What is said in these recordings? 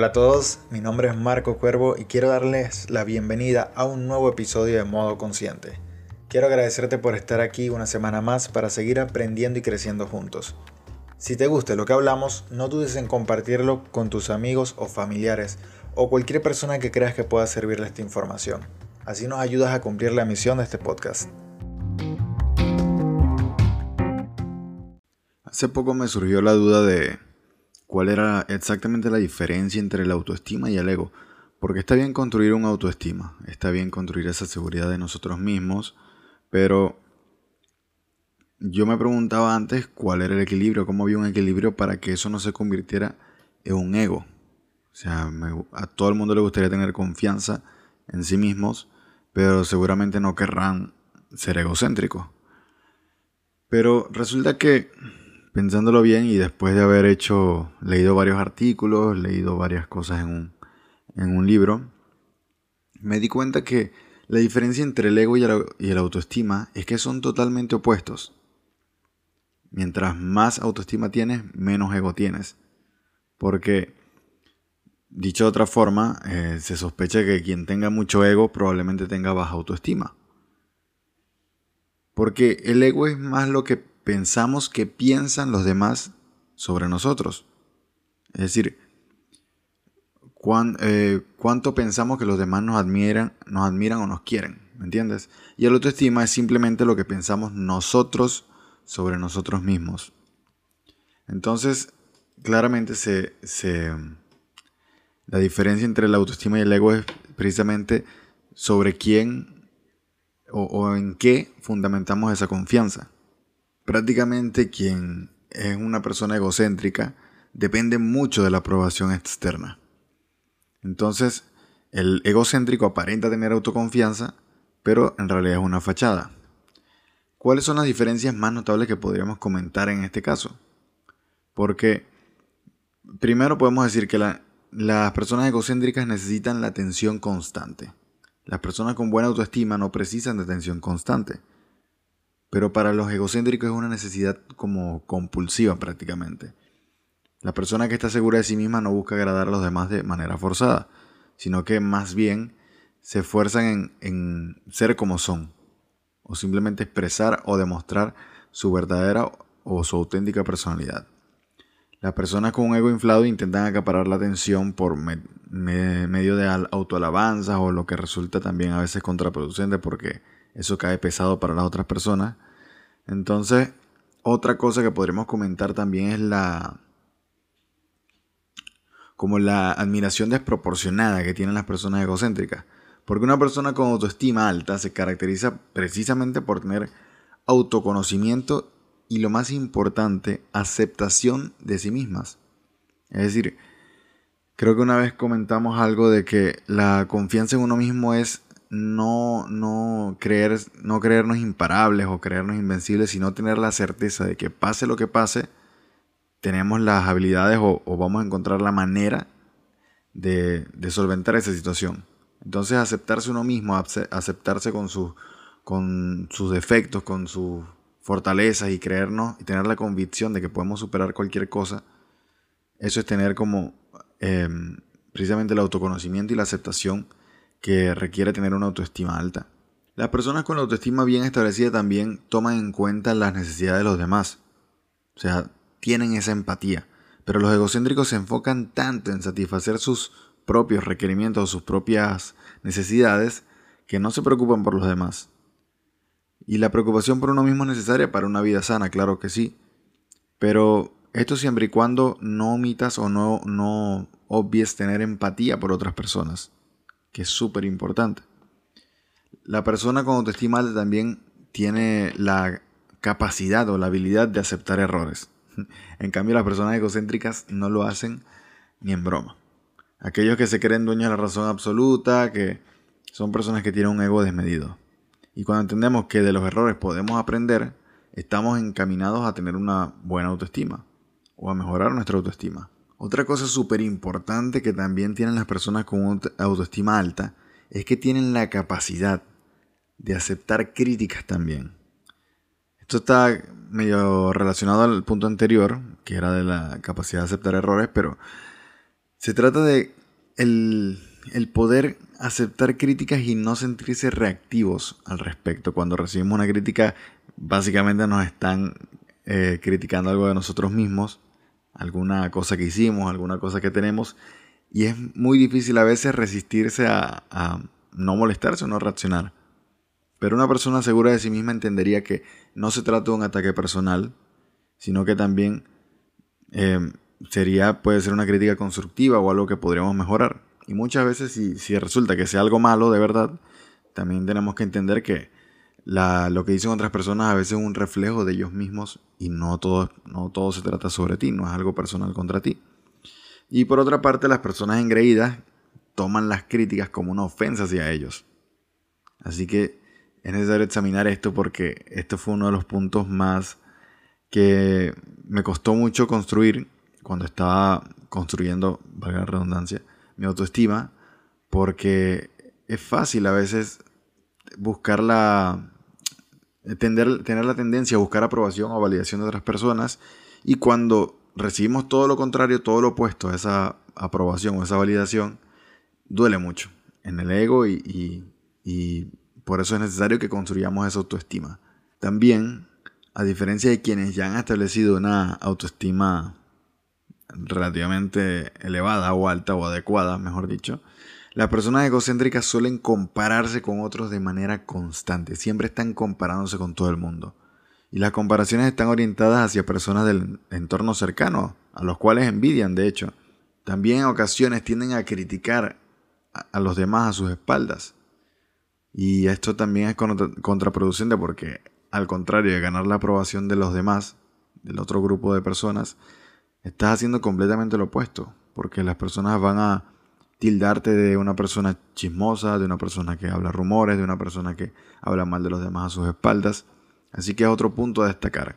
Hola a todos, mi nombre es Marco Cuervo y quiero darles la bienvenida a un nuevo episodio de Modo Consciente. Quiero agradecerte por estar aquí una semana más para seguir aprendiendo y creciendo juntos. Si te gusta lo que hablamos, no dudes en compartirlo con tus amigos o familiares o cualquier persona que creas que pueda servirle esta información. Así nos ayudas a cumplir la misión de este podcast. Hace poco me surgió la duda de cuál era exactamente la diferencia entre la autoestima y el ego. Porque está bien construir una autoestima, está bien construir esa seguridad de nosotros mismos, pero yo me preguntaba antes cuál era el equilibrio, cómo había un equilibrio para que eso no se convirtiera en un ego. O sea, a todo el mundo le gustaría tener confianza en sí mismos, pero seguramente no querrán ser egocéntricos. Pero resulta que pensándolo bien y después de haber hecho, leído varios artículos, leído varias cosas en un, en un libro, me di cuenta que la diferencia entre el ego y el, autoestima es que son totalmente opuestos. Mientras más autoestima tienes, menos ego tienes. Porque, dicho de otra forma, eh, se sospecha que quien tenga mucho ego probablemente tenga baja autoestima. Porque el ego es más lo que pensamos que piensan los demás sobre nosotros. Es decir, eh, cuánto pensamos que los demás nos admiran, nos admiran o nos quieren, ¿me entiendes? Y el autoestima es simplemente lo que pensamos nosotros sobre nosotros mismos. Entonces, claramente se, la diferencia entre la autoestima y el ego es precisamente sobre quién o en qué fundamentamos esa confianza prácticamente quien es una persona egocéntrica depende mucho de la aprobación externa. Entonces, el egocéntrico aparenta tener autoconfianza, pero en realidad es una fachada. ¿Cuáles son las diferencias más notables que podríamos comentar en este caso? Porque primero podemos decir que las personas egocéntricas necesitan la atención constante. Las personas con buena autoestima no precisan de atención constante. Pero para los egocéntricos es una necesidad como compulsiva prácticamente. La persona que está segura de sí misma no busca agradar a los demás de manera forzada, sino que más bien se esfuerzan en, ser como son, o simplemente expresar o demostrar su verdadera o su auténtica personalidad. Las personas con un ego inflado intentan acaparar la atención por medio de autoalabanzas o lo que resulta también a veces contraproducente porque eso cae pesado para las otras personas. Entonces, otra cosa que podremos comentar también es la como la admiración desproporcionada que tienen las personas egocéntricas. Porque una persona con autoestima alta se caracteriza precisamente por tener autoconocimiento y lo más importante, aceptación de sí mismas. Es decir, creo que una vez comentamos algo de que la confianza en uno mismo es no, no, creer, no creernos imparables o creernos invencibles, sino tener la certeza de que pase lo que pase, tenemos las habilidades o, vamos a encontrar la manera de, solventar esa situación. Entonces aceptarse uno mismo, aceptarse con, con sus defectos, con sus fortalezas y creernos y tener la convicción de que podemos superar cualquier cosa, eso es tener como em, precisamente el autoconocimiento y la aceptación que requiere tener una autoestima alta. Las personas con la autoestima bien establecida también toman en cuenta las necesidades de los demás. O sea, tienen esa empatía. Pero los egocéntricos se enfocan tanto en satisfacer sus propios requerimientos o sus propias necesidades que no se preocupan por los demás. Y la preocupación por uno mismo es necesaria para una vida sana, claro que sí. Pero esto siempre y cuando no omitas o no, no obvies tener empatía por otras personas que es súper importante. La persona con autoestima alta también tiene la capacidad o la habilidad de aceptar errores. En cambio, las personas egocéntricas no lo hacen ni en broma. Aquellos que se creen dueños de la razón absoluta, que son personas que tienen un ego desmedido. Y cuando entendemos que de los errores podemos aprender, estamos encaminados a tener una buena autoestima o a mejorar nuestra autoestima. Otra cosa súper importante que también tienen las personas con autoestima alta es que tienen la capacidad de aceptar críticas también. Esto está medio relacionado al punto anterior, que era de la capacidad de aceptar errores, pero Se trata de el, poder aceptar críticas y no sentirse reactivos al respecto. Cuando recibimos una crítica, básicamente nos están eh, criticando algo de nosotros mismos, alguna cosa que hicimos, alguna cosa que tenemos, y es muy difícil a veces resistirse a, no molestarse o no reaccionar. Pero una persona segura de sí misma entendería que no se trata de un ataque personal, sino que también eh, sería, puede ser una crítica constructiva o algo que podríamos mejorar. Y muchas veces si, si resulta que sea algo malo de verdad, también tenemos que entender que la, lo que dicen otras personas a veces es un reflejo de ellos mismos y no todo, no todo se trata sobre ti, no es algo personal contra ti. Y por otra parte, las personas engreídas toman las críticas como una ofensa hacia ellos. Así que es necesario examinar esto porque esto fue uno de los puntos más que me costó mucho construir cuando estaba construyendo, valga la redundancia, mi autoestima, porque es fácil a veces buscar la, tener, tener la tendencia a buscar aprobación o validación de otras personas y cuando recibimos todo lo contrario, todo lo opuesto a esa aprobación o esa validación, duele mucho en el ego y, y por eso es necesario que construyamos esa autoestima. También, a diferencia de quienes ya han establecido una autoestima relativamente elevada o alta o adecuada, mejor dicho, las personas egocéntricas suelen compararse con otros de manera constante, siempre están comparándose con todo el mundo. Y las comparaciones están orientadas hacia personas del entorno cercano, a los cuales envidian, de hecho. También en ocasiones tienden a criticar a los demás a sus espaldas. Y esto también es contraproducente porque, al contrario de ganar la aprobación de los demás, del otro grupo de personas, estás haciendo completamente lo opuesto, porque las personas van a tildarte de una persona chismosa, de una persona que habla rumores, de una persona que habla mal de los demás a sus espaldas. Así que es otro punto a destacar.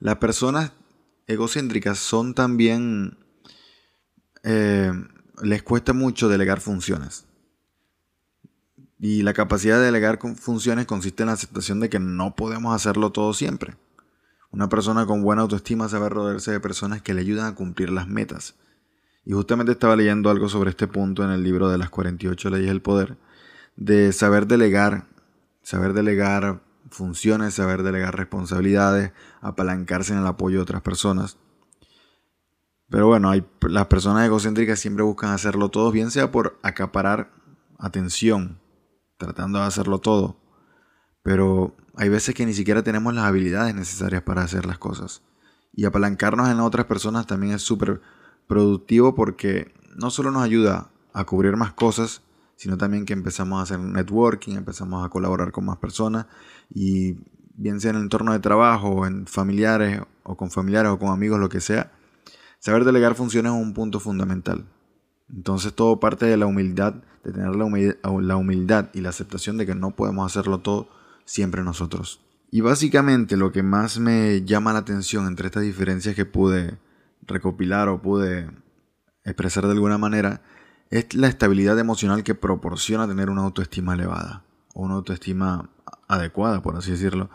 Las personas egocéntricas son también... Eh, les cuesta mucho delegar funciones. Y la capacidad de delegar funciones consiste en la aceptación de que no podemos hacerlo todo siempre. Una persona con buena autoestima sabe rodearse de personas que le ayudan a cumplir las metas. Y justamente estaba leyendo algo sobre este punto en el libro de las 48 leyes del poder, de saber delegar, saber delegar funciones, saber delegar responsabilidades, apalancarse en el apoyo de otras personas. Pero bueno, las personas egocéntricas siempre buscan hacerlo todo, bien sea por acaparar atención, tratando de hacerlo todo, pero hay veces que ni siquiera tenemos las habilidades necesarias para hacer las cosas. Y apalancarnos en otras personas también es súper productivo porque no solo nos ayuda a cubrir más cosas, sino también que empezamos a hacer networking, empezamos a colaborar con más personas y bien sea en el entorno de trabajo, en familiares o con familiares o con amigos, lo que sea, saber delegar funciones es un punto fundamental. Entonces todo parte de la humildad, de tener la humildad y la aceptación de que no podemos hacerlo todo siempre nosotros. Y básicamente lo que más me llama la atención entre estas diferencias que pude recopilar o pude expresar de alguna manera es la estabilidad emocional que proporciona tener una autoestima elevada o una autoestima adecuada, por así decirlo.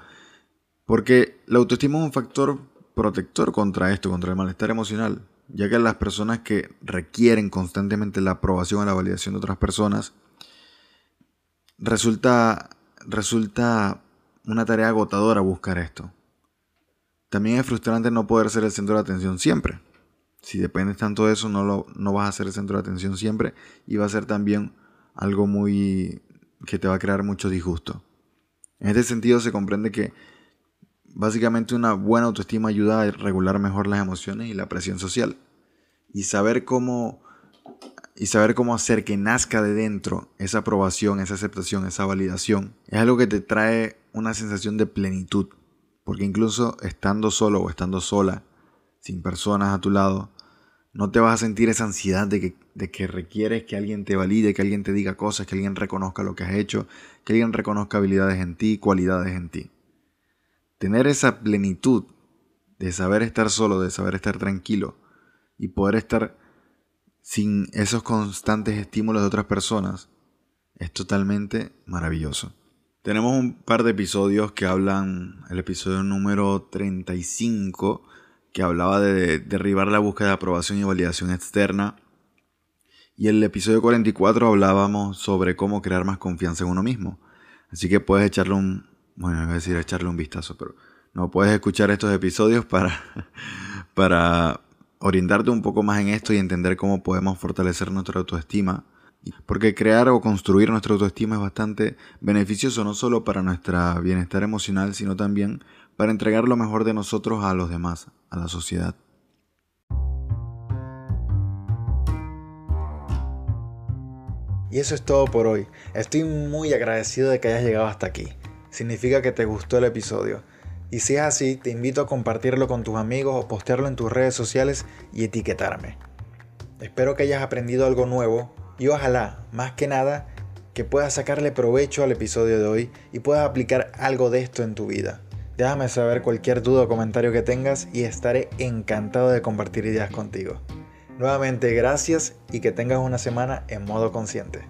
Porque la autoestima es un factor protector contra esto, contra el malestar emocional, ya que las personas que requieren constantemente la aprobación o la validación de otras personas, resulta resulta una tarea agotadora buscar esto. También es frustrante no poder ser el centro de atención siempre. Si dependes tanto de eso, no, lo, no vas a ser el centro de atención siempre y va a ser también algo muy que te va a crear mucho disgusto. En este sentido se comprende que básicamente una buena autoestima ayuda a regular mejor las emociones y la presión social. Y saber cómo y saber cómo hacer que nazca de dentro esa aprobación, esa aceptación, esa validación, es algo que te trae una sensación de plenitud. Porque incluso estando solo o estando sola, sin personas a tu lado, no te vas a sentir esa ansiedad de que, que requieres que alguien te valide, que alguien te diga cosas, que alguien reconozca lo que has hecho, que alguien reconozca habilidades en ti, cualidades en ti. Tener esa plenitud de saber estar solo, de saber estar tranquilo y poder estar sin esos constantes estímulos de otras personas, es totalmente maravilloso. Tenemos un par de episodios que hablan, el episodio número 35, que hablaba de derribar la búsqueda de aprobación y validación externa. Y el episodio 44 hablábamos sobre cómo crear más confianza en uno mismo. Así que puedes echarle un, bueno, voy a decir echarle un vistazo, pero no puedes escuchar estos episodios para, para orientarte un poco más en esto y entender cómo podemos fortalecer nuestra autoestima. Porque crear o construir nuestra autoestima es bastante beneficioso no solo para nuestro bienestar emocional, sino también para entregar lo mejor de nosotros a los demás, a la sociedad. Y eso es todo por hoy. Estoy muy agradecido de que hayas llegado hasta aquí. Significa que te gustó el episodio. Y si es así, te invito a compartirlo con tus amigos o postearlo en tus redes sociales y etiquetarme. Espero que hayas aprendido algo nuevo y ojalá, más que nada, que puedas sacarle provecho al episodio de hoy y puedas aplicar algo de esto en tu vida. Déjame saber cualquier duda o comentario que tengas y estaré encantado de compartir ideas contigo. Nuevamente gracias y que tengas una semana en modo consciente.